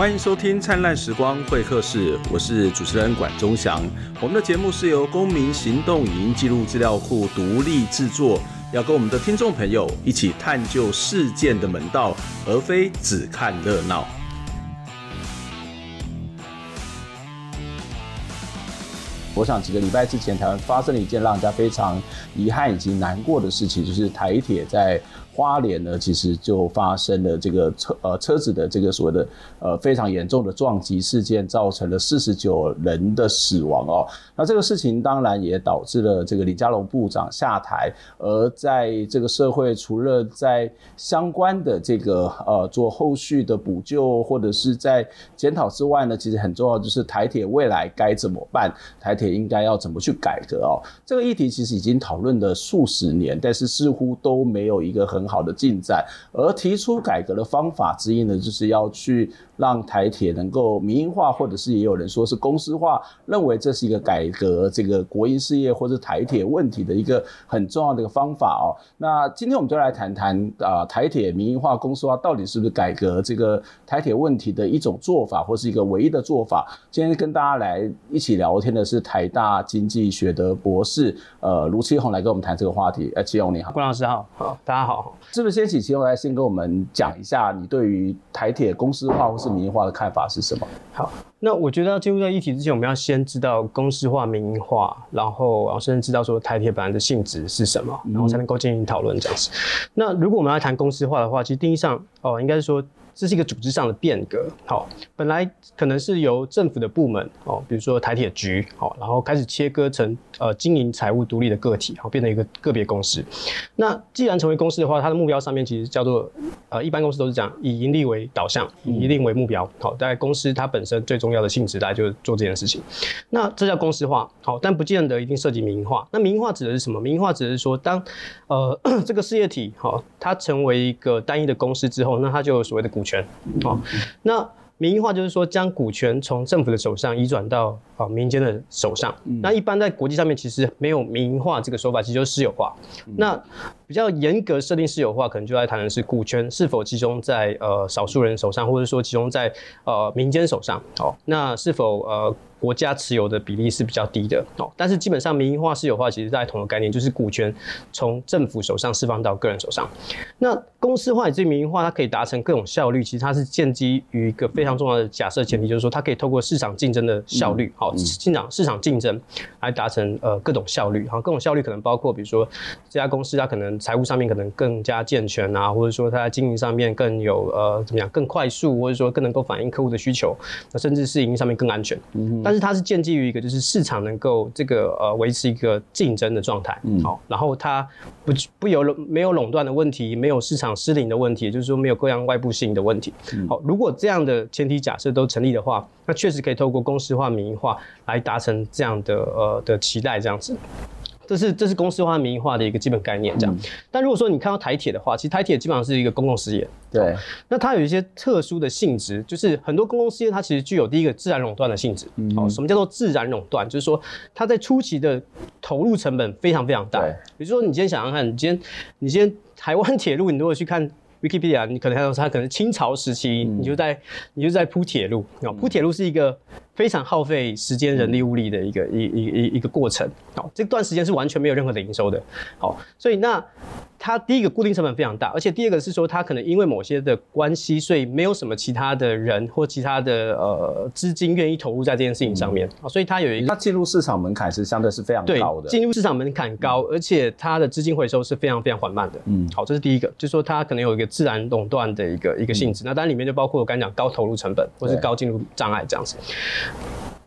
欢迎收听《灿烂时光会客室》，我是主持人管中祥。我们的节目是由公民行动影音记录资料库独立制作，要跟我们的听众朋友一起探究事件的门道，而非只看热闹。我想几个礼拜之前，台湾发生了一件让人家非常遗憾以及难过的事情，就是台铁在。花莲呢，其实就发生了这个车呃车子的这个所谓的呃非常严重的撞击事件，造成了四十九人的死亡哦。那这个事情当然也导致了这个李佳龙部长下台，而在这个社会，除了在相关的这个呃做后续的补救或者是在检讨之外呢，其实很重要就是台铁未来该怎么办，台铁应该要怎么去改革哦。这个议题其实已经讨论了数十年，但是似乎都没有一个很很好的进展，而提出改革的方法之一呢，就是要去让台铁能够民营化，或者是也有人说是公司化，认为这是一个改革这个国营事业或者台铁问题的一个很重要的一个方法哦。那今天我们就来谈谈啊，台铁民营化、公司化到底是不是改革这个台铁问题的一种做法，或是一个唯一的做法？今天跟大家来一起聊天的是台大经济学的博士呃卢奇宏来跟我们谈这个话题。呃，奇宏你好，关老师好，好，大家好。是不是先请奇宏来先跟我们讲一下你对于台铁公司化或是民营化的看法是什么？好，那我觉得要进入到议题之前，我们要先知道公司化、民营化，然后然后甚至知道说台铁本来的性质是什么，然后才能够进行讨论这样子。那如果我们要谈公司化的话，其实定义上哦，应该是说。这是一个组织上的变革，好，本来可能是由政府的部门哦，比如说台铁局，好，然后开始切割成呃经营财务独立的个体，好，变成一个个别公司。那既然成为公司的话，它的目标上面其实叫做呃，一般公司都是讲以盈利为导向，以盈利为目标，好，在公司它本身最重要的性质，大概就是做这件事情。那这叫公司化，好，但不见得一定涉及民营化。那民营化指的是什么？民营化指的是说，当呃 这个事业体好，它成为一个单一的公司之后，那它就所谓的股权，好，那民营化就是说将股权从政府的手上移转到啊民间的手上。那一般在国际上面其实没有民营化这个说法，其实就是私有化。那比较严格设定私有化，可能就在谈的是股权是否集中在呃少数人手上，或者说集中在呃民间手上。哦，那是否呃？国家持有的比例是比较低的哦，但是基本上民营化、私有化其实在同一个概念，就是股权从政府手上释放到个人手上。那公司化以及民营化，它可以达成各种效率，其实它是建基于一个非常重要的假设前提，就是说它可以透过市场竞争的效率，好，市场市场竞争来达成呃各种效率。好，各种效率可能包括，比如说这家公司它可能财务上面可能更加健全啊，或者说它在经营上面更有呃怎么样更快速，或者说更能够反映客户的需求，那甚至是营运上面更安全。嗯。但是它是建基于一个，就是市场能够这个呃维持一个竞争的状态，嗯，好，然后它不不有没有垄断的问题，没有市场失灵的问题，也就是说没有各样外部性的问题，嗯，好，如果这样的前提假设都成立的话，那确实可以透过公司化、民营化来达成这样的呃的期待，这样子。这是这是公司化、民营化的一个基本概念，这样。但如果说你看到台铁的话，其实台铁基本上是一个公共事业，对。那它有一些特殊的性质，就是很多公共事业它其实具有第一个自然垄断的性质。哦，什么叫做自然垄断？就是说它在初期的投入成本非常非常大。比如说你今天想想看，你今天你今天台湾铁路，你如果去看 Wikipedia，你可能看到它可能清朝时期，你就在你就在铺铁路，啊铺铁路是一个。非常耗费时间、人力、物力的一个一一一一个过程。好，这段时间是完全没有任何的营收的。好，所以那它第一个固定成本非常大，而且第二个是说它可能因为某些的关系，所以没有什么其他的人或其他的呃资金愿意投入在这件事情上面。好，所以它有一个它进入市场门槛是相对是非常高的。进入市场门槛高，而且它的资金回收是非常非常缓慢的。嗯，好，这是第一个，就是说它可能有一个自然垄断的一个一个性质。那当然里面就包括我刚才讲高投入成本或是高进入障碍这样子。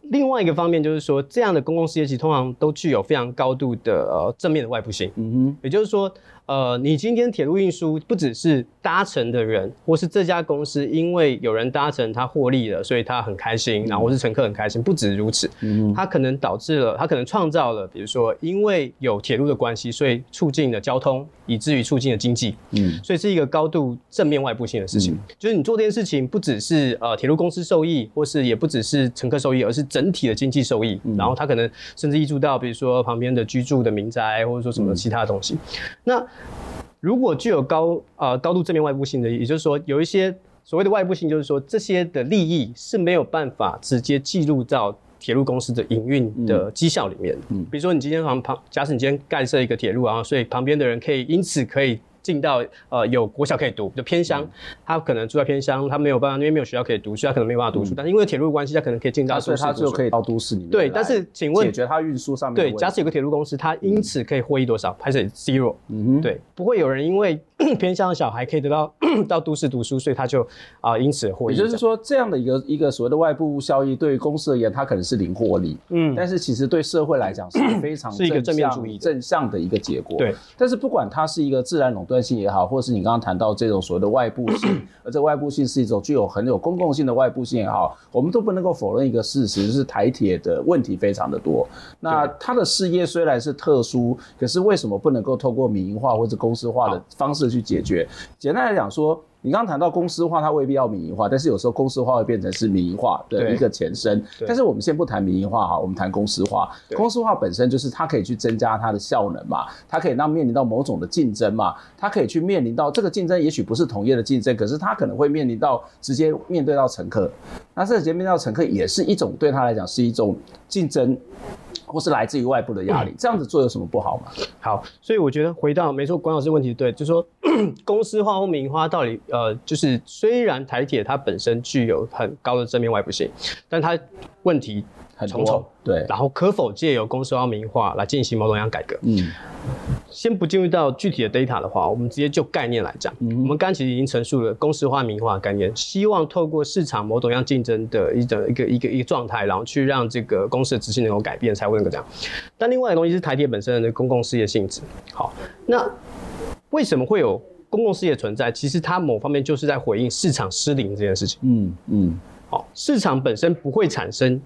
另外一个方面就是说，这样的公共事业其实通常都具有非常高度的呃正面的外部性。嗯哼，也就是说。呃，你今天铁路运输不只是搭乘的人，或是这家公司因为有人搭乘他获利了，所以他很开心，然后或是乘客很开心，不止如此，嗯，它可能导致了，它可能创造了，比如说因为有铁路的关系，所以促进了交通，以至于促进了经济，嗯，所以是一个高度正面外部性的事情，嗯，就是你做这件事情不只是呃铁路公司受益，或是也不只是乘客受益，而是整体的经济受益，嗯，然后它可能甚至溢注到比如说旁边的居住的民宅，或者说什么其他的东西，嗯，那。如果具有高呃高度正面外部性的，也就是说有一些所谓的外部性，就是说这些的利益是没有办法直接记录到铁路公司的营运的绩效里面。嗯，比如说你今天旁旁，假使你今天盖设一个铁路啊，所以旁边的人可以因此可以。进到呃有国小可以读，就偏乡，他可能住在偏乡，他没有办法，因为没有学校可以读，所以他可能没有办法读书。嗯、但是因为铁路关系，他可能可以进到都市，所以他就可以到都市里面。对，但是请问解决他运输上面？对，假使有个铁路公司，他因此可以获益多少？还是 zero？嗯哼，对，不会有人因为 偏向的小孩可以得到 到都市读书，所以他就啊、呃、因此获益。也就是说，这样的一个一个所谓的外部效益，对于公司而言，它可能是零获利。嗯，但是其实对社会来讲是非常是一个正面主义、正向的一个结果。对，但是不管它是一个自然垄断性也好，或是你刚刚谈到这种所谓的外部性，而这外部性是一种具有很有公共性的外部性也好，我们都不能够否认一个事实，就是台铁的问题非常的多。那它的事业虽然是特殊，可是为什么不能够透过民营化或者公司化的方式去解决？简单来讲说。你刚刚谈到公司化，它未必要民营化，但是有时候公司化会变成是民营化的一个前身。但是我们先不谈民营化哈，我们谈公司化。公司化本身就是它可以去增加它的效能嘛，它可以让面临到某种的竞争嘛，它可以去面临到这个竞争，也许不是同业的竞争，可是它可能会面临到直接面对到乘客。那这直接面对到乘客也是一种对他来讲是一种竞争。或是来自于外部的压力，这样子做有什么不好吗？好，所以我觉得回到没错，管老师问题对，就是说 公司化或民营化到底呃，就是虽然台铁它本身具有很高的正面外部性，但它问题很重重，对，然后可否借由公司化、民营化来进行某种样改革？嗯。先不进入到具体的 data 的话，我们直接就概念来讲。嗯、我们刚其实已经陈述了公司化、民营化的概念，希望透过市场某种样竞争的一种一个一个一个状态，然后去让这个公司的执行能够改变，才会能够这样。但另外的东西是台铁本身的公共事业性质。好，那为什么会有公共事业存在？其实它某方面就是在回应市场失灵这件事情。嗯嗯。好，市场本身不会产生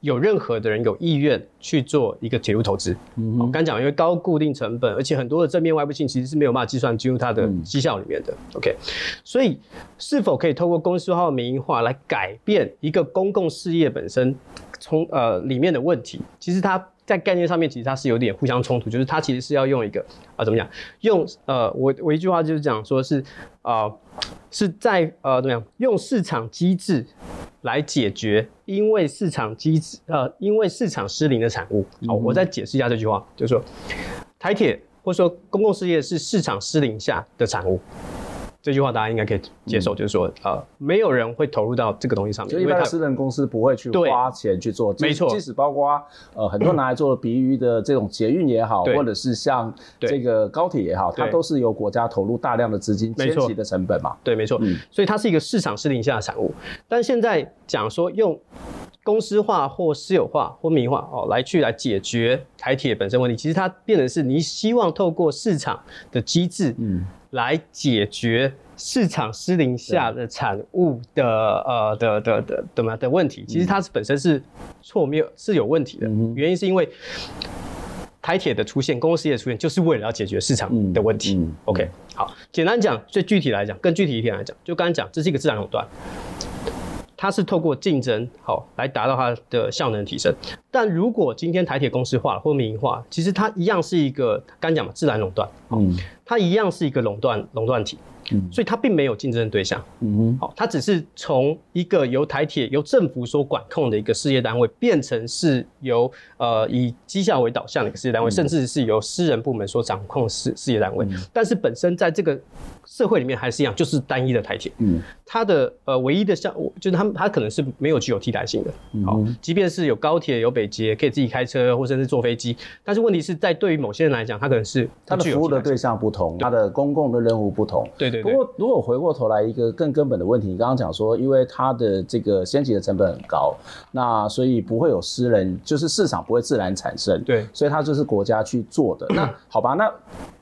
有任何的人有意愿去做一个铁路投资。嗯，我刚讲，因为高固定成本，而且很多的正面外部性其实是没有办法计算进入它的绩效里面的。OK，所以是否可以透过公司化或民营化来改变一个公共事业本身从呃里面的问题？其实它在概念上面其实它是有点互相冲突，就是它其实是要用一个啊、呃、怎么讲？用呃我我一句话就是讲说是啊、呃、是在呃怎么样用市场机制。来解决因为市场机制呃，因为市场失灵的产物。好，我再解释一下这句话，就是说，台铁或者说公共事业是市场失灵下的产物。这句话大家应该可以接受，嗯、就是说，呃，没有人会投入到这个东西上面，就一般私人公司不会去花钱去做，没错。即使包括呃很多拿来做比喻的这种捷运也好，或者是像这个高铁也好，它都是由国家投入大量的资金，前期的成本嘛。对，没错。嗯，所以它是一个市场失灵下的产物。但现在讲说用公司化或私有化或民营化哦来去来解决台铁本身问题，其实它变成是你希望透过市场的机制，嗯。来解决市场失灵下的产物的呃的的的怎么的问题，其实它是本身是错谬是有问题的，原因是因为台铁的出现，公共事业的出现，就是为了要解决市场的问题。OK，好，简单讲，最具体来讲，更具体一点来讲，就刚刚讲，这是一个自然垄断。它是透过竞争好来达到它的效能提升，但如果今天台铁公司化或民营化，其实它一样是一个刚讲嘛，自然垄断，嗯，它一样是一个垄断垄断体。嗯，所以它并没有竞争对象。嗯哼，好，它只是从一个由台铁由政府所管控的一个事业单位，变成是由呃以绩效为导向的一个事业单位，甚至是由私人部门所掌控事事业单位。但是本身在这个社会里面还是一样，就是单一的台铁。嗯，它的呃唯一的项，就是它它可能是没有具有替代性的。好，即便是有高铁有北捷，可以自己开车或甚至坐飞机，但是问题是在对于某些人来讲，他可能是它的服务的对象不同，它的公共的任务不同。对对。不过，如果回过头来一个更根本的问题，你刚刚讲说，因为它的这个先期的成本很高，那所以不会有私人，就是市场不会自然产生。对，所以它就是国家去做的。那好吧，那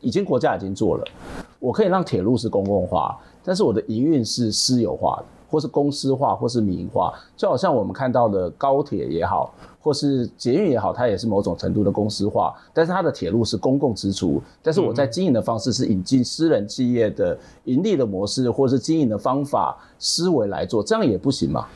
已经国家已经做了，我可以让铁路是公共化，但是我的营运是私有化的，或是公司化，或是民营化，就好像我们看到的高铁也好。或是捷运也好，它也是某种程度的公司化，但是它的铁路是公共支出，但是我在经营的方式是引进私人企业的盈利的模式，或是经营的方法思维来做，这样也不行吗？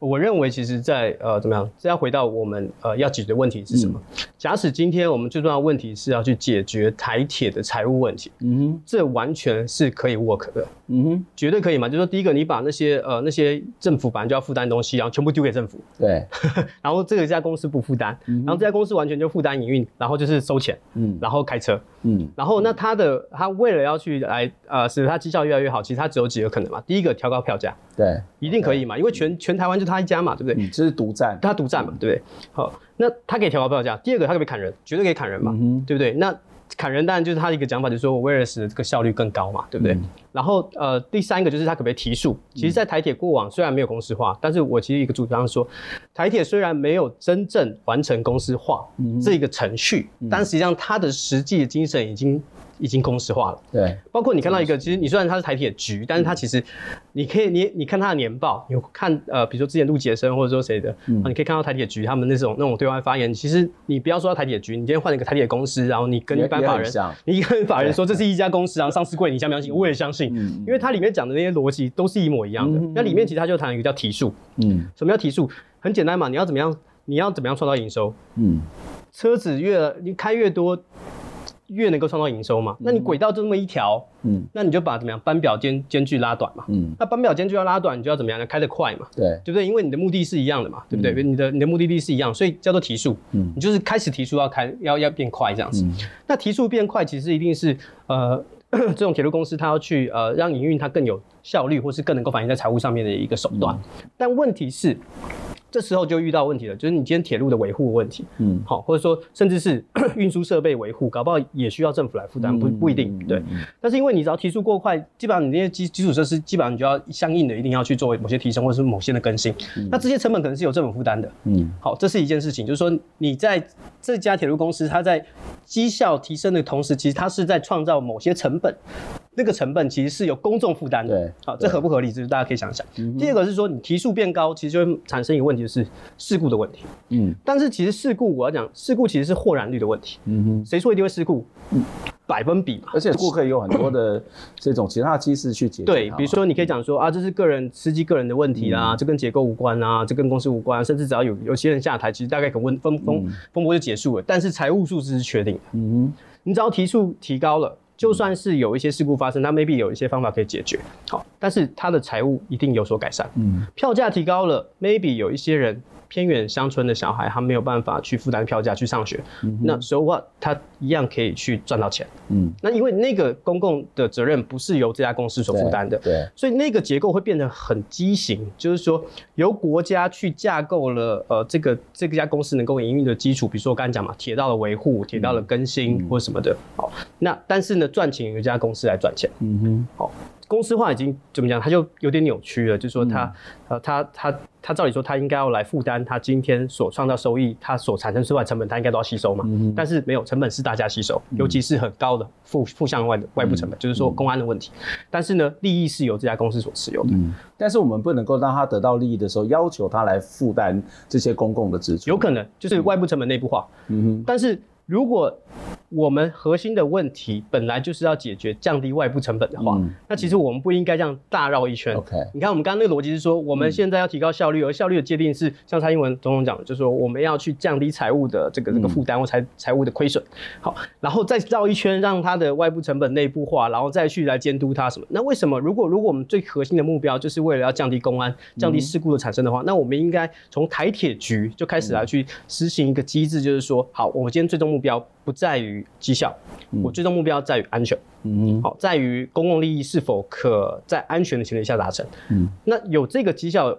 我认为，其实在，在呃怎么样？这要回到我们呃要解决的问题是什么？嗯、假使今天我们最重要的问题是要去解决台铁的财务问题，嗯哼，这完全是可以 work 的，嗯哼，绝对可以嘛。就是说，第一个，你把那些呃那些政府本来就要负担的东西，然后全部丢给政府，对，然后这个家公司不负担，嗯、然后这家公司完全就负担营运，然后就是收钱，嗯，然后开车，嗯，然后那他的他为了要去来呃使他绩效越来越好，其实他只有几个可能嘛。第一个，调高票价，对，一定可以嘛，因为全全台湾就他一家嘛，对不对？这是独占，他独占嘛，对不对？好，那他可以调高票价。第二个，他可以砍人？绝对可以砍人嘛，嗯、对不对？那砍人当然就是他的一个讲法，就是说我为了使得这个效率更高嘛，对不对？嗯、然后呃，第三个就是他可不可以提速？其实，在台铁过往虽然没有公司化，但是我其实一个主张说，台铁虽然没有真正完成公司化这个程序，嗯、但实际上它的实际的精神已经。已经公式化了，对，包括你看到一个，其实你虽然它是台铁局，但是它其实，你可以你你看它的年报，你看呃，比如说之前陆杰生或者说谁的，嗯，你可以看到台铁局他们那种那种对外发言，其实你不要说到台铁局，你今天换一个台铁公司，然后你跟一般法人，你跟法人说这是一家公司，然后上市柜，你相不相信？我也相信，因为它里面讲的那些逻辑都是一模一样的。那里面其实它就谈一个叫提速，嗯，什么叫提速？很简单嘛，你要怎么样？你要怎么样创造营收？嗯，车子越你开越多。越能够创造营收嘛，那你轨道就这么一条，嗯，那你就把怎么样班表间间距拉短嘛，嗯，那班表间距要拉短，你就要怎么样呢？开得快嘛，对，对不对？因为你的目的是一样的嘛，对不对？嗯、你的你的目的地是一样，所以叫做提速，嗯，你就是开始提速要开要要变快这样子，嗯、那提速变快其实一定是呃 这种铁路公司它要去呃让营运它更有效率，或是更能够反映在财务上面的一个手段，嗯、但问题是。这时候就遇到问题了，就是你今天铁路的维护问题，嗯，好，或者说甚至是 运输设备维护，搞不好也需要政府来负担，不不一定，对。但是因为你只要提速过快，基本上你那些基基础设施，基本上你就要相应的一定要去做某些提升，或者是某些的更新，那这些成本可能是有政府负担的，嗯，好，这是一件事情，就是说你在这家铁路公司，它在绩效提升的同时，其实它是在创造某些成本。那个成本其实是由公众负担的，对，好，这合不合理？就是大家可以想想。嗯、第二个是说，你提速变高，其实就会产生一个问题，就是事故的问题。嗯，但是其实事故，我要讲，事故其实是豁然率的问题。嗯哼，谁说一定会事故？嗯，百分比嘛。而且顾客有很多的 这种其他的机制去解决。对，比如说你可以讲说啊，这是个人司机个人的问题啦，嗯、这跟结构无关啊，这跟公司无关，甚至只要有有些人下台，其实大概可问风风风波就结束了。但是财务数字是确定的。嗯哼，你只要提速提高了。就算是有一些事故发生，它 maybe 有一些方法可以解决，好，但是它的财务一定有所改善。嗯，票价提高了，maybe 有一些人。偏远乡村的小孩，他没有办法去负担票价去上学，嗯、那 so what，他一样可以去赚到钱。嗯，那因为那个公共的责任不是由这家公司所负担的，对，对。所以那个结构会变得很畸形，就是说由国家去架构了呃这个这个家公司能够营运的基础，比如说我刚才讲嘛，铁道的维护、铁道的更新或什么的，好，那但是呢赚钱由这家公司来赚钱，嗯哼，好。公司化已经怎么讲？它就有点扭曲了。就是说它，它、嗯、呃，它它它照理说，它应该要来负担它今天所创造收益，它所产生之外成本，它应该都要吸收嘛。嗯、但是没有，成本是大家吸收，尤其是很高的负负向外的外部成本，嗯、就是说公安的问题。嗯、但是呢，利益是由这家公司所持有的。嗯。但是我们不能够让他得到利益的时候，要求他来负担这些公共的支出。有可能就是外部成本内部化。嗯哼。但是。如果我们核心的问题本来就是要解决降低外部成本的话，嗯、那其实我们不应该这样大绕一圈。OK，你看我们刚刚那个逻辑是说，我们现在要提高效率，嗯、而效率的界定是像蔡英文总统讲的，就是说我们要去降低财务的这个这个负担或财财务的亏损。好，然后再绕一圈，让它的外部成本内部化，然后再去来监督它什么？那为什么如果如果我们最核心的目标就是为了要降低公安、降低事故的产生的话，嗯、那我们应该从台铁局就开始来去实行一个机制，就是说，好，我们今天最终目标。不在于绩效，我最终目标在于安全。嗯，好，在于公共利益是否可在安全的前提下达成。嗯，那有这个绩效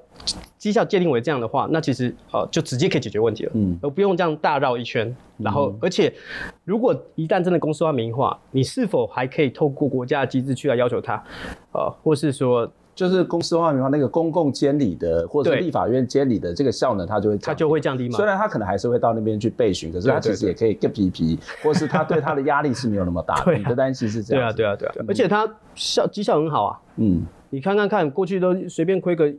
绩效界定为这样的话，那其实呃就直接可以解决问题了。嗯，而不用这样大绕一圈。然后，而且如果一旦真的公司化民营化，你是否还可以透过国家的机制去来要求它？呃，或是说？就是公司化民营化那个公共监理的，或者立法院监理的这个效能，它就会它就会降低嘛。虽然它可能还是会到那边去备询，可是它其实也可以更皮皮，或是它对它的压力是没有那么大。你的担心是这样。对啊，对啊，对啊。而且它效绩效很好啊。嗯。你看看看，过去都随便亏个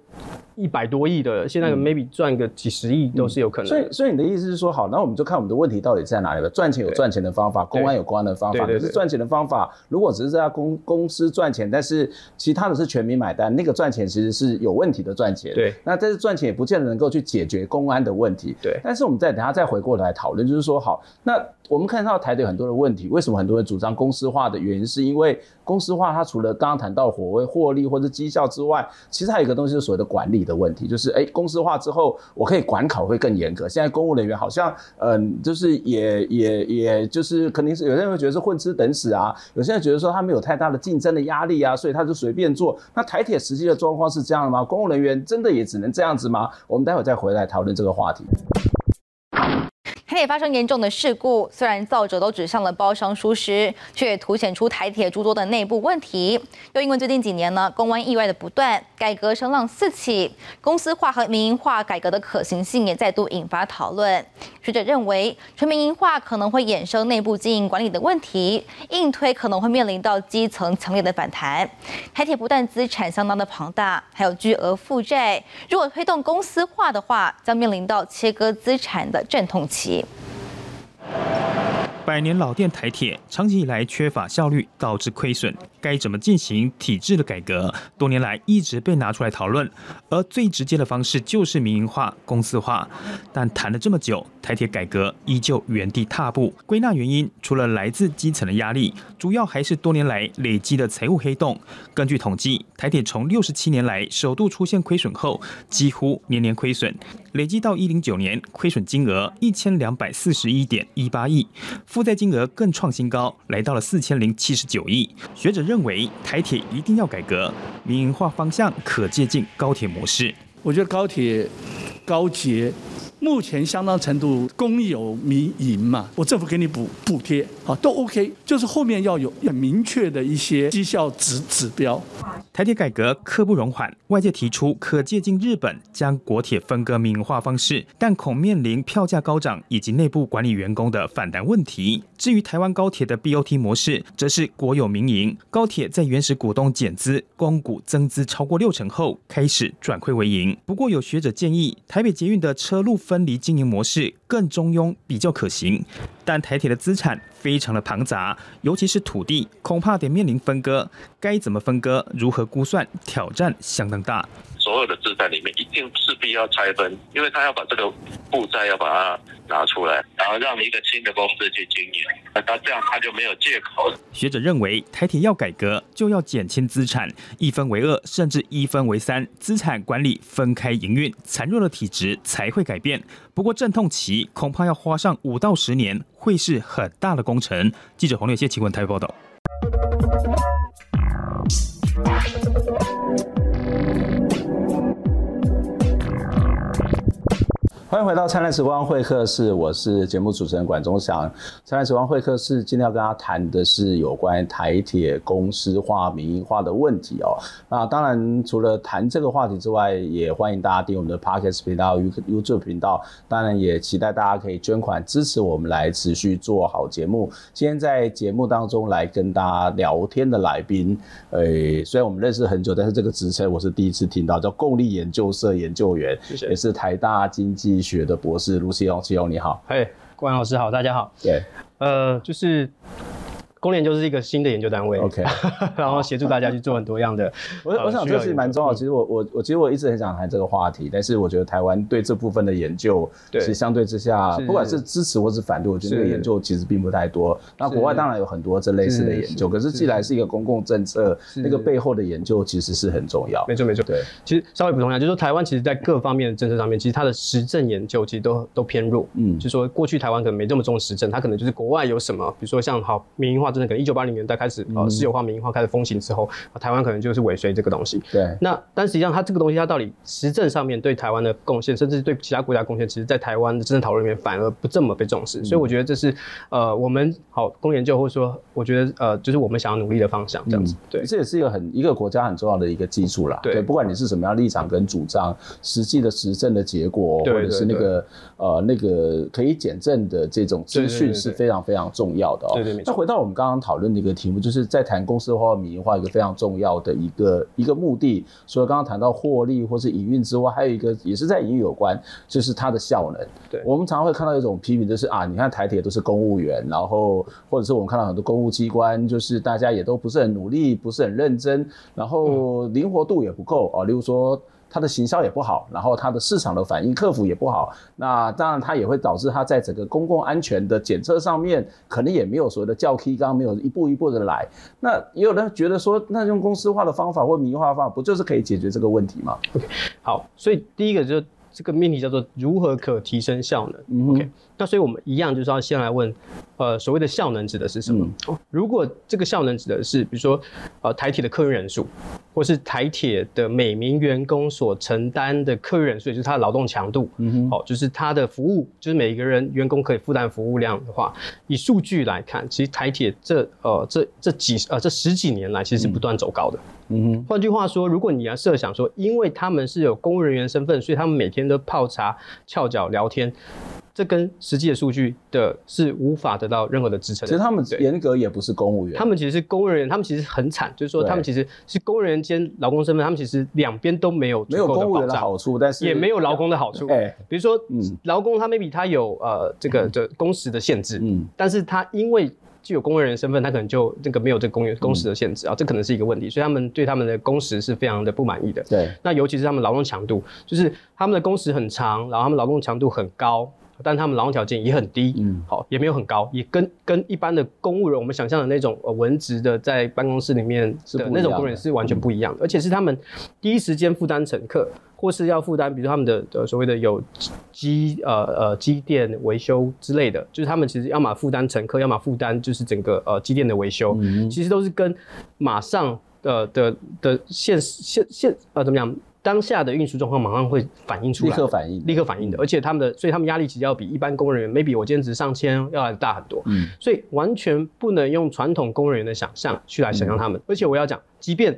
一百多亿的，现在 maybe 赚个几十亿都是有可能、嗯。所以，所以你的意思是说，好，那我们就看我们的问题到底在哪里了？赚钱有赚钱的方法，公安有公安的方法。可是赚钱的方法，如果只是在公公司赚钱，但是其他的是全民买单，那个赚钱其实是有问题的赚钱。对。那但是赚钱也不见得能够去解决公安的问题。对。但是我们再等下再回过来讨论，就是说，好，那我们看到台铁很多的问题，为什么很多人主张公司化的原因，是因为公司化它除了刚刚谈到火为获利或者绩效之外，其实还有一个东西是所谓的管理的问题，就是哎。公司化之后，我可以管考会更严格。现在公务人员好像，嗯，就是也也也就是肯定是有些人会觉得是混吃等死啊，有些人觉得说他没有太大的竞争的压力啊，所以他就随便做。那台铁实际的状况是这样的吗？公务人员真的也只能这样子吗？我们待会再回来讨论这个话题。台铁发生严重的事故，虽然造者都指向了包商疏失，却凸显出台铁诸多的内部问题。又因为最近几年呢，公安意外的不断，改革声浪四起，公司化和民营化改革的可行性也再度引发讨论。学者认为，纯民营化可能会衍生内部经营管理的问题，硬推可能会面临到基层强烈的反弹。台铁不但资产相当的庞大，还有巨额负债，如果推动公司化的话，将面临到切割资产的阵痛期。あ!百年老店台铁长期以来缺乏效率，导致亏损。该怎么进行体制的改革？多年来一直被拿出来讨论，而最直接的方式就是民营化、公司化。但谈了这么久，台铁改革依旧原地踏步。归纳原因，除了来自基层的压力，主要还是多年来累积的财务黑洞。根据统计，台铁从六十七年来首度出现亏损后，几乎年年亏损，累计到一零九年，亏损金额一千两百四十一点一八亿。负债金额更创新高，来到了四千零七十九亿。学者认为，台铁一定要改革，民营化方向可借鉴高铁模式。我觉得高铁高捷。目前相当程度公有民营嘛，我政府给你补补贴，好都 OK，就是后面要有很明确的一些绩效指指标。台铁改革刻不容缓，外界提出可借鉴日本将国铁分割民营化方式，但恐面临票价高涨以及内部管理员工的反弹问题。至于台湾高铁的 BOT 模式，则是国有民营，高铁在原始股东减资、公股增资超过六成后，开始转亏为盈。不过有学者建议，台北捷运的车路分离经营模式更中庸，比较可行。但台铁的资产非常的庞杂，尤其是土地，恐怕得面临分割。该怎么分割？如何估算？挑战相当大。所有的资产里面，一定势必要拆分，因为他要把这个负债要把它拿出来，然后让一个新的公司去经营，那他这样他就没有借口了。学者认为，台铁要改革，就要减轻资产，一分为二，甚至一分为三，资产管理分开营运，孱弱的体质才会改变。不过阵痛期恐怕要花上五到十年，会是很大的工程。记者黄烈燮奇闻台报道。欢迎回到灿烂时光会客室，我是节目主持人管中祥。灿烂时光会客室今天要跟大家谈的是有关台铁公司化、民营化的问题哦。那当然，除了谈这个话题之外，也欢迎大家订阅我们的 Podcast 频道、YouTube 频道。当然，也期待大家可以捐款支持我们，来持续做好节目。今天在节目当中来跟大家聊天的来宾，诶，虽然我们认识很久，但是这个职称我是第一次听到，叫共立研究社研究员，谢谢，也是台大经济学的博士卢 c 幺七幺你好，嘿，关老师好，大家好，对，呃，就是。公联就是一个新的研究单位，OK，然后协助大家去做很多样的。我我想这是蛮重要。其实我我我其实我一直很想谈这个话题，但是我觉得台湾对这部分的研究，其实相对之下，不管是支持或是反对，我觉得这个研究其实并不太多。那国外当然有很多这类似的研究，可是既然是一个公共政策，那个背后的研究其实是很重要。没错没错，对。其实稍微补充一下，就是说台湾其实在各方面的政策上面，其实它的实证研究其实都都偏弱。嗯，就是说过去台湾可能没这么重实证，它可能就是国外有什么，比如说像好民营化政策，可能一九八零年代。开始呃私有化、民营化开始风行之后，台湾可能就是尾随这个东西。对。那但实际上，它这个东西它到底实证上面对台湾的贡献，甚至对其他国家贡献，其实在台湾的真正讨论里面反而不这么被重视。嗯、所以我觉得这是呃我们好公研究，或者说我觉得呃就是我们想要努力的方向这样子。对，这也是一个很一个国家很重要的一个基础啦。对，不管你是什么样立场跟主张，实际的实证的结果，或者是那个呃那个可以检证的这种资讯是非常非常重要的哦。对对。那回到我们刚刚刚讨论的一个题目，就是在谈公司化和民营化一个非常重要的一个一个目的。除了刚刚谈到获利或是营运之外，还有一个也是在营运有关，就是它的效能。对，我们常常会看到一种批评，就是啊，你看台铁都是公务员，然后或者是我们看到很多公务机关，就是大家也都不是很努力，不是很认真，然后灵活度也不够啊。例如说。它的行销也不好，然后它的市场的反应、客服也不好，那当然它也会导致它在整个公共安全的检测上面，可能也没有所谓的教 K 刚没有一步一步的来。那也有人觉得说，那用公司化的方法或民营化的方法，不就是可以解决这个问题吗？OK，好，所以第一个就是这个命题叫做如何可提升效能。嗯、OK，那所以我们一样就是要先来问。呃，所谓的效能指的是什么？嗯、如果这个效能指的是，比如说，呃，台铁的客运人数，或是台铁的每名员工所承担的客运人数，也就是他的劳动强度，嗯哼，哦，就是他的服务，就是每一个人员工可以负担服务量的话，以数据来看，其实台铁这呃这这几呃这十几年来，其实是不断走高的。嗯哼，换句话说，如果你要设想说，因为他们是有公务人员身份，所以他们每天都泡茶、翘脚聊天。这跟实际的数据的是无法得到任何的支撑。其实他们严格也不是公务员，他们其实是公务人员，他们其实很惨，就是说他们其实是公务人员兼劳工身份，他们其实两边都没有没有公务员的好处，但是也没有劳工的好处。哎，比如说，嗯，劳工他 maybe 他有呃这个的工时的限制，嗯，但是他因为具有公务人员身份，他可能就这个没有这个工工时的限制啊，这可能是一个问题，所以他们对他们的工时是非常的不满意的。对，那尤其是他们劳动强度，就是他们的工时很长，然后他们劳动强度很高。但他们劳动条件也很低，嗯，好，也没有很高，也跟跟一般的公务人我们想象的那种呃文职的在办公室里面的那种工人是完全不一样的，而且是他们第一时间负担乘客，或是要负担，比如他们的呃所谓的有机呃呃机电维修之类的，就是他们其实要么负担乘客，要么负担就是整个呃机电的维修，嗯，其实都是跟马上呃的的现现现呃怎么样？当下的运输状况马上会反映出来，立刻反应，立刻反应的，而且他们的，所以他们压力其实要比一般工人员，maybe 我兼职上千要来大很多，嗯，所以完全不能用传统公务人员的想象去来想象他们，嗯、而且我要讲，即便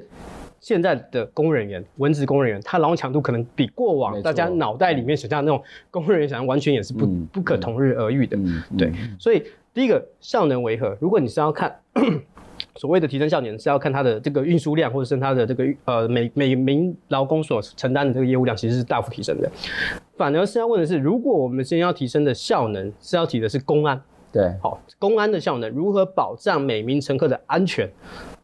现在的工人员，文职工人员，他劳动强度可能比过往大家脑袋里面想象的那种工人员想象完全也是不、嗯、不可同日而语的，对，所以第一个效能为何？如果你是要看。所谓的提升效能是要看它的这个运输量，或者是它的这个呃每每名劳工所承担的这个业务量，其实是大幅提升的。反而是要问的是，如果我们先要提升的效能是要提的是公安，对，好，公安的效能如何保障每名乘客的安全？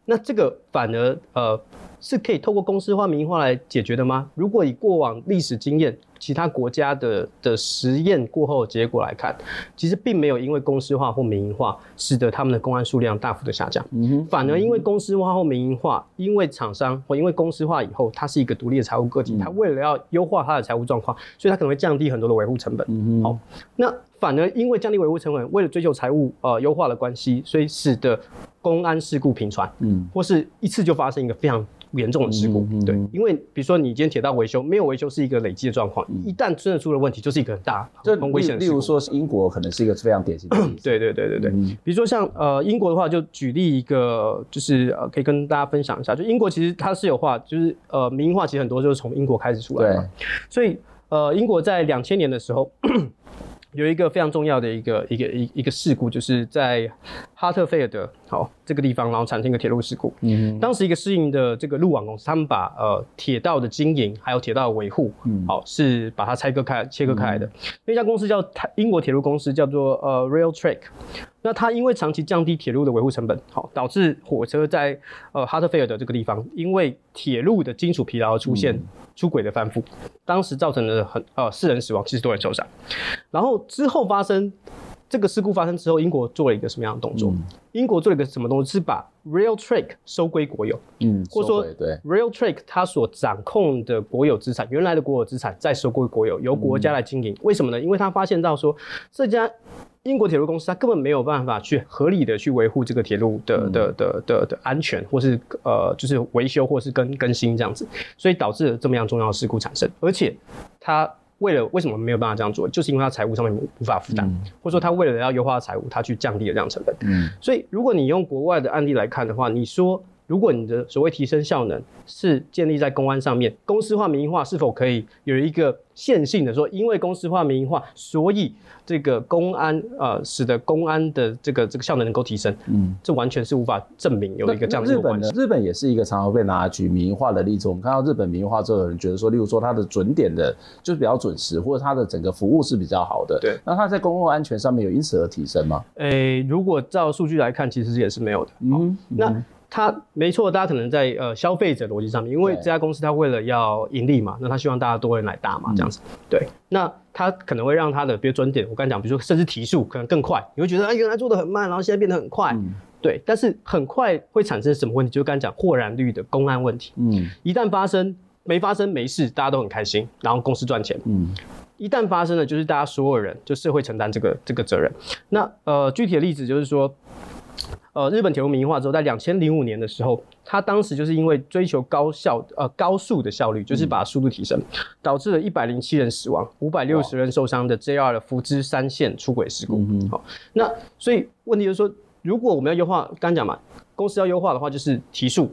那这个反而呃是可以透过公司化、民营化来解决的吗？如果以过往历史经验。其他国家的的实验过后结果来看，其实并没有因为公司化或民营化，使得他们的公安数量大幅的下降。嗯，反而因为公司化或民营化，因为厂商或因为公司化以后，它是一个独立的财务个体，它为了要优化它的财务状况，所以它可能会降低很多的维护成本。嗯，好，那反而因为降低维护成本，为了追求财务呃优化的关系，所以使得公安事故频传，嗯，或是一次就发生一个非常。严重的事故，嗯、对，因为比如说你今天铁道维修没有维修是一个累积的状况，嗯、一旦真的出了问题，就是一个很大很危险的事故。例如说是英国可能是一个非常典型的例子。对对对对对，嗯、比如说像呃英国的话，就举例一个，就是呃可以跟大家分享一下，就英国其实它是有化，就是呃民营化其实很多就是从英国开始出来的，对所以呃英国在两千年的时候。有一个非常重要的一个一个一一个事故，就是在哈特菲尔德好这个地方，然后产生一个铁路事故。嗯哼，当时一个私营的这个路网公司，他们把呃铁道的经营还有铁道的维护，嗯，好是把它拆割开切割开来的。嗯、那家公司叫台英国铁路公司，叫做呃 Railtrack。那它因为长期降低铁路的维护成本，好导致火车在呃哈特菲尔德这个地方，因为铁路的金属疲劳而出现出轨的翻覆，嗯、当时造成了很呃四人死亡，七十多人受伤。然后之后发生这个事故发生之后，英国做了一个什么样的动作？嗯、英国做了一个什么东西？是把 Railtrack 收归国有，嗯，或者说 Railtrack 它所掌控的国有资产，原来的国有资产再收归国有，由国家来经营。嗯、为什么呢？因为他发现到说这家。英国铁路公司它根本没有办法去合理的去维护这个铁路的的的的的安全，或是呃就是维修或是更更新这样子，所以导致了这么样重要的事故产生。而且他为了为什么没有办法这样做，就是因为他财务上面无法负担，嗯、或者说他为了要优化财务，他去降低了这样成本。嗯，所以如果你用国外的案例来看的话，你说。如果你的所谓提升效能是建立在公安上面，公司化、民营化是否可以有一个线性的说，因为公司化、民营化，所以这个公安呃，使得公安的这个这个效能能够提升？嗯，这完全是无法证明有一个这样的关系。日本呢？日本也是一个常常被拿举民营化的例子。我们看到日本民营化之后，有人觉得说，例如说它的准点的就是比较准时，或者它的整个服务是比较好的。对，那它在公共安全上面有因此而提升吗？诶、欸，如果照数据来看，其实也是没有的。嗯，嗯那。他没错，大家可能在呃消费者逻辑上面，因为这家公司它为了要盈利嘛，那他希望大家多人来搭嘛，这样子。嗯、对，那他可能会让他的比如准点，我刚才讲，比如说甚至提速可能更快，你会觉得啊原来做的很慢，然后现在变得很快。嗯、对，但是很快会产生什么问题？就刚才讲豁然率的公安问题。嗯，一旦发生，没发生没事，大家都很开心，然后公司赚钱。嗯，一旦发生了，就是大家所有人就社会承担这个这个责任。那呃具体的例子就是说。呃，日本铁路民营化之后，在两千零五年的时候，他当时就是因为追求高效呃高速的效率，就是把速度提升，嗯、导致了一百零七人死亡、五百六十人受伤的 JR 的福知山线出轨事故。好、嗯哦，那所以问题就是说，如果我们要优化，刚讲嘛，公司要优化的话，就是提速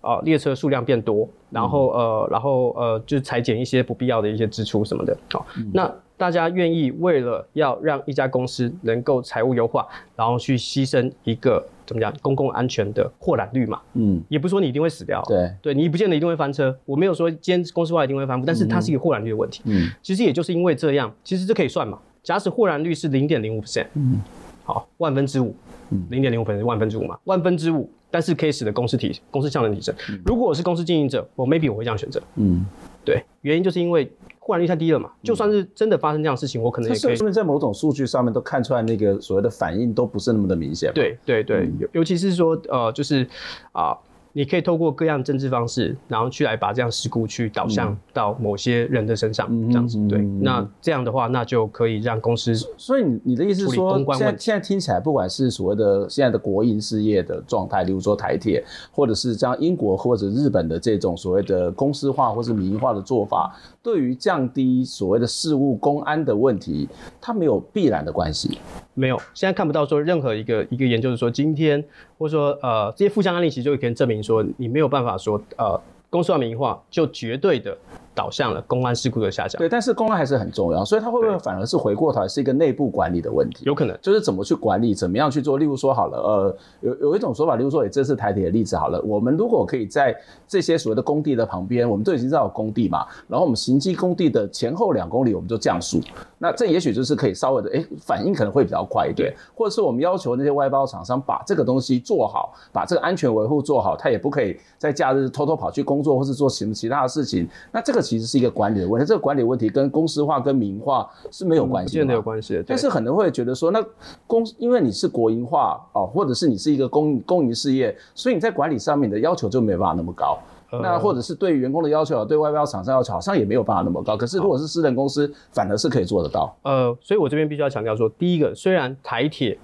啊、呃，列车数量变多，然后呃，然后呃，就是裁减一些不必要的一些支出什么的。好、哦，嗯、那。大家愿意为了要让一家公司能够财务优化，然后去牺牲一个怎么讲公共安全的豁然率嘛？嗯，也不是说你一定会死掉，对，对你不见得一定会翻车。我没有说今天公司化一定会翻覆，但是它是一个豁然率的问题。嗯，其实也就是因为这样，其实这可以算嘛。假使豁然率是零点零五 percent，嗯，好，万分之五，嗯，零点零五 percent 是万分之五嘛，万分之五，但是可以使得公司提公司效能提升。嗯，如果我是公司经营者，我 maybe 我会这样选择。嗯，对，原因就是因为。获燃率太低了嘛？就算是真的发生这样的事情，嗯、我可能也可以。说明在某种数据上面都看出来，那个所谓的反应都不是那么的明显。对对对，嗯、尤尤其是说，呃，就是啊。呃你可以透过各样政治方式，然后去来把这样事故去导向到某些人的身上，这样子对。那这样的话，那就可以让公司。所以你你的意思是说，现在现在听起来，不管是所谓的现在的国营事业的状态，例如说台铁，或者是像英国或者日本的这种所谓的公司化或是民营化的做法，对于降低所谓的事务公安的问题，它没有必然的关系。没有，现在看不到说任何一个一个研究是说今天，或者说呃这些负向案例其实就可以证明说你没有办法说呃公司化民营化就绝对的。导向了公安事故的下降。对，但是公安还是很重要，所以它会不会反而是回过头来是一个内部管理的问题？有可能，就是怎么去管理，怎么样去做。例如说，好了，呃，有有一种说法，例如说，以这次台铁的例子好了，我们如果可以在这些所谓的工地的旁边，我们都已经知道有工地嘛，然后我们行经工地的前后两公里，我们就降速，那这也许就是可以稍微的，哎，反应可能会比较快一点。或者是我们要求那些外包厂商把这个东西做好，把这个安全维护做好，他也不可以在假日偷偷跑去工作，或是做什么其他的事情。那这个其实是一个管理的。问题，这个管理问题跟公司化跟民营化是没有关系的，现在有关系。但是很多人会觉得说，那公因为你是国营化哦，或者是你是一个公公营事业，所以你在管理上面的要求就没办法那么高。呃、那或者是对员工的要求，对外包厂商要求，好像也没有办法那么高。可是如果是私人公司，反而是可以做得到。呃，所以我这边必须要强调说，第一个，虽然台铁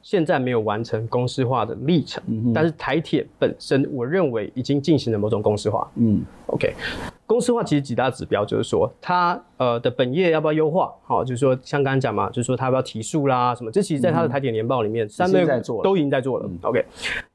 现在没有完成公司化的历程，但是台铁本身，我认为已经进行了某种公司化。嗯，OK。公司化其实几大指标就是说，它呃的本业要不要优化？好，就是说像刚刚讲嘛，就是说它要不要提速啦什么？这其实在它的台铁年报里面，三类都已经在做了。OK，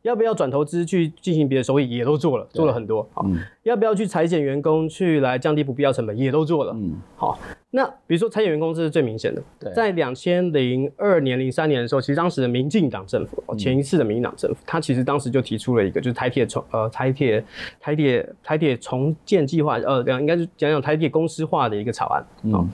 要不要转投资去进行别的收益？也都做了，做了很多。好，要不要去裁减员工去来降低不必要成本？也都做了。嗯，好。那比如说裁减员工这是最明显的，在两千零二年、零三年的时候，其实当时的民进党政府，前一次的民进党政府，他其实当时就提出了一个，就是台铁重呃台铁台铁台铁重建计划。呃，两应该是讲讲台铁公司化的一个草案。嗯、哦，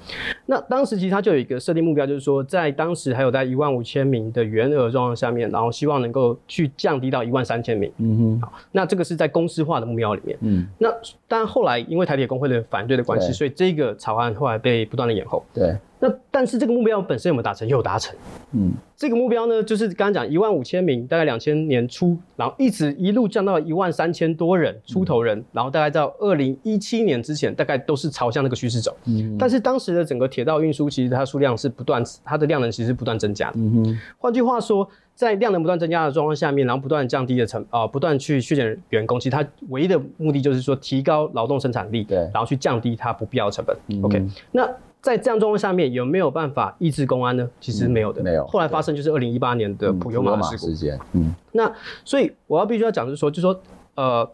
那当时其实它就有一个设定目标，就是说在当时还有在一万五千名的原额状况下面，然后希望能够去降低到一万三千名。嗯哼，好，那这个是在公司化的目标里面。嗯，那当然后来因为台铁工会的反对的关系，所以这个草案后来被不断的延后。对。那但是这个目标本身有没有达成？有达成。嗯，这个目标呢，就是刚刚讲一万五千名，大概两千年初，然后一直一路降到一万三千多人出头人，嗯、然后大概到二零一七年之前，大概都是朝向那个趋势走。嗯，但是当时的整个铁道运输其实它数量是不断，它的量能其实是不断增加的。嗯哼，换句话说，在量能不断增加的状况下面，然后不断降低的成啊、呃，不断去削减员工，其实它唯一的目的就是说提高劳动生产力，对，然后去降低它不必要的成本。嗯、OK，那。在这样状况下面，有没有办法抑制公安呢？其实没有的，嗯、没有。后来发生就是二零一八年的普悠玛事件。嗯，那所以我要必须要讲，就是说，就是说呃。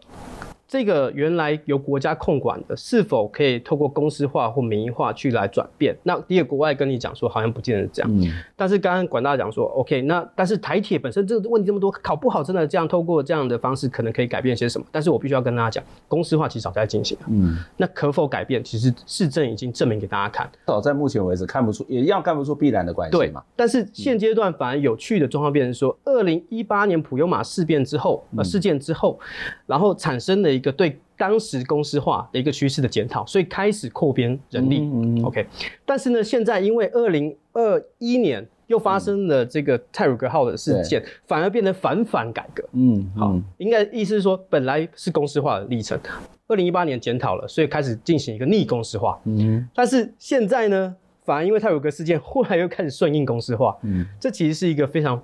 这个原来由国家控管的，是否可以透过公司化或民营化去来转变？那第二，国外跟你讲说，好像不见得这样。嗯。但是刚刚管大讲说，OK，那但是台铁本身这个问题这么多，考不好真的这样透过这样的方式，可能可以改变些什么？但是我必须要跟大家讲，公司化其实早在进行。嗯。那可否改变？其实市政已经证明给大家看。早在目前为止看不出，也一样看不出必然的关系嘛。但是现阶段反而有趣的状况变成说，二零一八年普悠玛事变之后，呃，事件之后，然后产生的一个对。当时公司化的一个趋势的检讨，所以开始扩编人力。嗯嗯、OK，但是呢，现在因为二零二一年又发生了这个泰鲁格号的事件，嗯、反而变成反反改革。嗯，嗯好，应该意思是说，本来是公司化的历程，二零一八年检讨了，所以开始进行一个逆公司化。嗯，但是现在呢，反而因为泰鲁格事件，后来又开始顺应公司化。嗯，这其实是一个非常。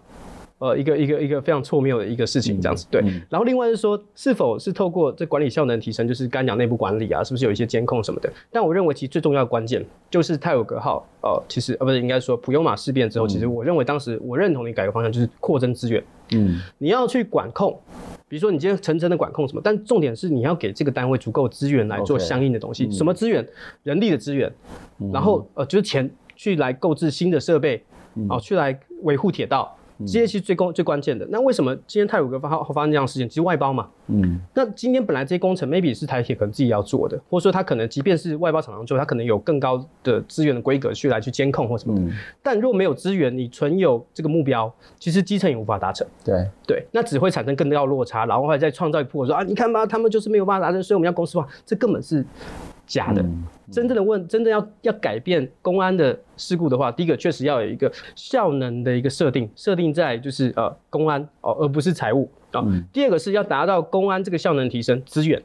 呃，一个一个一个非常错谬的一个事情，这样子、嗯、对。然后另外是说，是否是透过这管理效能提升，就是刚讲内部管理啊，是不是有一些监控什么的？但我认为其实最重要的关键就是泰晤格号，呃，其实呃不是应该说普悠玛事变之后，嗯、其实我认为当时我认同的改革方向就是扩增资源。嗯，你要去管控，比如说你今天层层的管控什么，但重点是你要给这个单位足够资源来做相应的东西。Okay, 什么资源？人力的资源，嗯、然后呃就是钱去来购置新的设备，哦、去来维护铁道。这些其实最关最关键的，那为什么今天泰鲁格发发生这样的事情？其实外包嘛，嗯，那今天本来这些工程 maybe 是台铁可能自己要做的，或者说他可能即便是外包厂商做，他可能有更高的资源的规格去来去监控或什么。的。嗯，但如果没有资源，你存有这个目标，其实基层也无法达成。对。对，那只会产生更大的落差，然后还再创造一波说啊，你看吧，他们就是没有办法达成，所以我们要公司化，这根本是。假的，真正的问，真正要要改变公安的事故的话，第一个确实要有一个效能的一个设定，设定在就是呃公安哦，而不是财务。啊。哦嗯、第二个是要达到公安这个效能提升，资源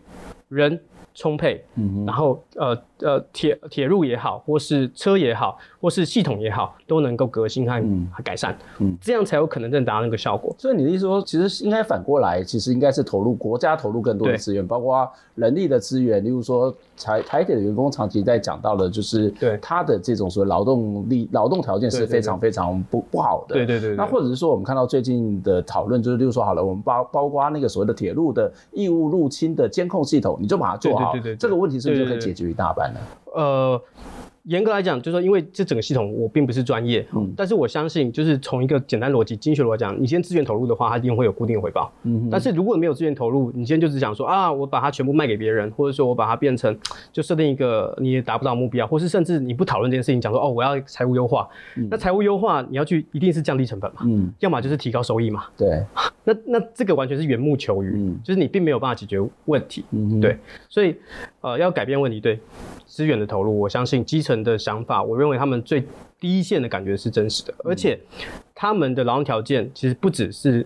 人充沛，嗯、然后呃呃铁铁路也好，或是车也好，或是系统也好，都能够革新和改善，嗯，嗯这样才有可能真的达到那个效果。所以你的意思说，其实应该反过来，其实应该是投入国家投入更多的资源，包括人力的资源，例如说台台铁的员工长期在讲到的，就是对他的这种所谓劳动力劳动条件是非常非常不不好的，对对，对对对。那或者是说，我们看到最近的讨论，就是例如说好了，我们包包括那个所谓的铁路的义务入侵的监控系统，你就把它做好。对对对，这个问题是不是就可以解决一大半呢？呃。严格来讲，就是说，因为这整个系统我并不是专业，嗯，但是我相信，就是从一个简单逻辑、经济学来讲，你先资源投入的话，它一定会有固定回报，嗯。但是如果没有资源投入，你今天就只想说啊，我把它全部卖给别人，或者说我把它变成就设定一个你也达不到目标，或是甚至你不讨论这件事情，讲说哦，我要财务优化，嗯、那财务优化你要去一定是降低成本嘛，嗯，要么就是提高收益嘛，对。那那这个完全是缘木求鱼，嗯，就是你并没有办法解决问题，嗯，对。所以呃，要改变问题，对。资源的投入，我相信基层的想法，我认为他们最第一线的感觉是真实的，而且他们的劳动条件其实不只是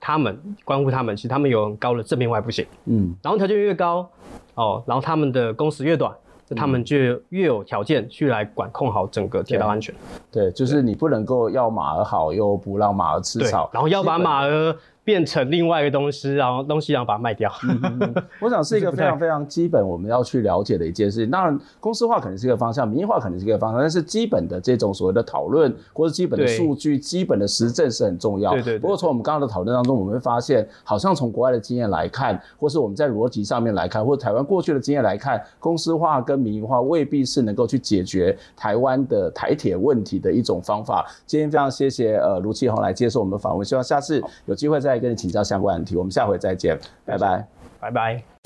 他们关乎他们，其实他们有很高的正面外部性。嗯，劳动条件越高，哦，然后他们的工时越短，他们就越有条件去来管控好整个铁道安全。对，对，就是你不能够要马儿好，又不让马儿吃草，然后要把马儿。变成另外一个东西，然后东西然后把它卖掉。嗯、我想是一个非常非常基本我们要去了解的一件事情。当然，公司化可能是一个方向，民营化可能是一个方向，但是基本的这种所谓的讨论或者基本的数据、基本的实证是很重要。对对对。不过从我们刚刚的讨论当中，我们会发现，好像从国外的经验来看，或是我们在逻辑上面来看，或者台湾过去的经验来看，公司化跟民营化未必是能够去解决台湾的台铁问题的一种方法。今天非常谢谢呃卢启宏来接受我们的访问，希望下次有机会再跟你请教相关问题。我们下回再见，拜拜，拜拜。